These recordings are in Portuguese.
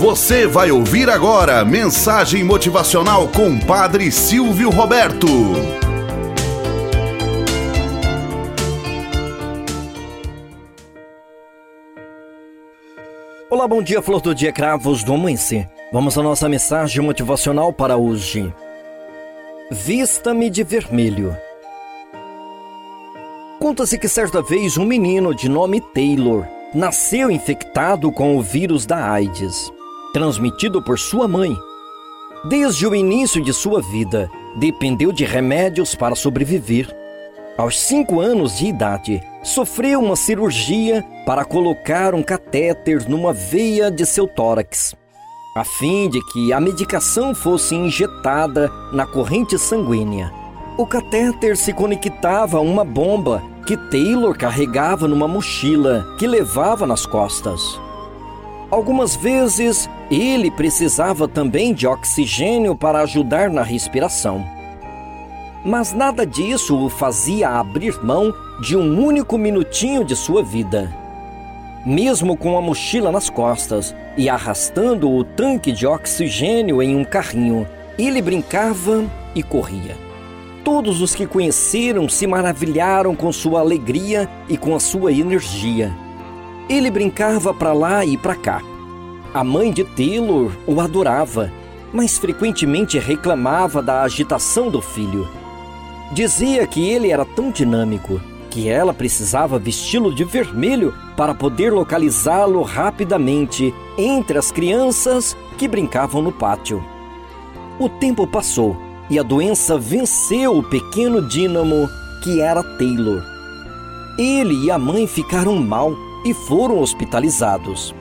Você vai ouvir agora mensagem motivacional com Padre Silvio Roberto. Olá, bom dia, flor do dia, cravos do amanhecer. Vamos à nossa mensagem motivacional para hoje. Vista-me de vermelho. Conta-se que certa vez um menino de nome Taylor nasceu infectado com o vírus da AIDS transmitido por sua mãe. Desde o início de sua vida, dependeu de remédios para sobreviver. Aos cinco anos de idade, sofreu uma cirurgia para colocar um catéter numa veia de seu tórax, a fim de que a medicação fosse injetada na corrente sanguínea. O catéter se conectava a uma bomba que Taylor carregava numa mochila que levava nas costas. Algumas vezes ele precisava também de oxigênio para ajudar na respiração. Mas nada disso o fazia abrir mão de um único minutinho de sua vida. Mesmo com a mochila nas costas e arrastando o tanque de oxigênio em um carrinho, ele brincava e corria. Todos os que conheceram se maravilharam com sua alegria e com a sua energia. Ele brincava para lá e para cá. A mãe de Taylor o adorava, mas frequentemente reclamava da agitação do filho. Dizia que ele era tão dinâmico que ela precisava vesti-lo de vermelho para poder localizá-lo rapidamente entre as crianças que brincavam no pátio. O tempo passou e a doença venceu o pequeno dínamo que era Taylor. Ele e a mãe ficaram mal e foram hospitalizados.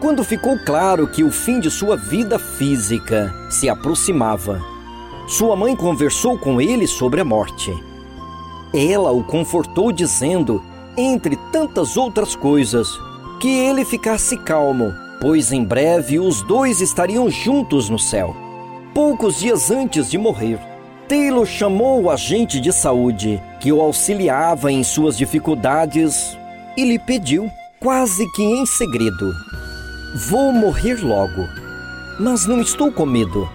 Quando ficou claro que o fim de sua vida física se aproximava, sua mãe conversou com ele sobre a morte. Ela o confortou dizendo, entre tantas outras coisas, que ele ficasse calmo, pois em breve os dois estariam juntos no céu. Poucos dias antes de morrer, Taylor chamou o agente de saúde que o auxiliava em suas dificuldades e lhe pediu, quase que em segredo: Vou morrer logo, mas não estou com medo.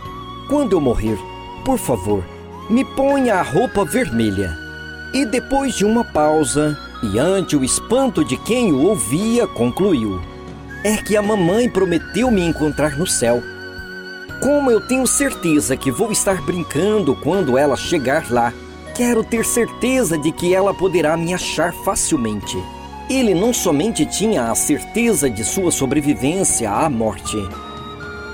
Quando eu morrer, por favor, me ponha a roupa vermelha. E depois de uma pausa, e ante o espanto de quem o ouvia, concluiu: É que a mamãe prometeu me encontrar no céu. Como eu tenho certeza que vou estar brincando quando ela chegar lá, quero ter certeza de que ela poderá me achar facilmente. Ele não somente tinha a certeza de sua sobrevivência à morte,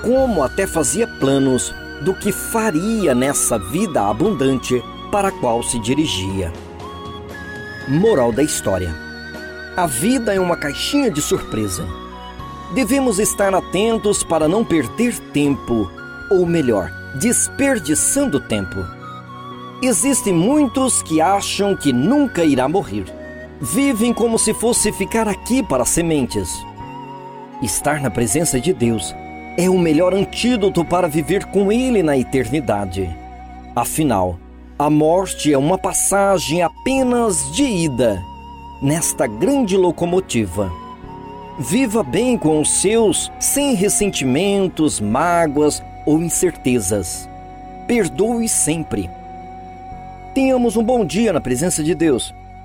como até fazia planos do que faria nessa vida abundante para a qual se dirigia. Moral da história: A vida é uma caixinha de surpresa. Devemos estar atentos para não perder tempo, ou melhor, desperdiçando tempo. Existem muitos que acham que nunca irá morrer vivem como se fosse ficar aqui para sementes. Estar na presença de Deus é o melhor antídoto para viver com Ele na eternidade. Afinal, a morte é uma passagem apenas de ida nesta grande locomotiva. Viva bem com os seus sem ressentimentos, mágoas ou incertezas. Perdoe sempre. Tenhamos um bom dia na presença de Deus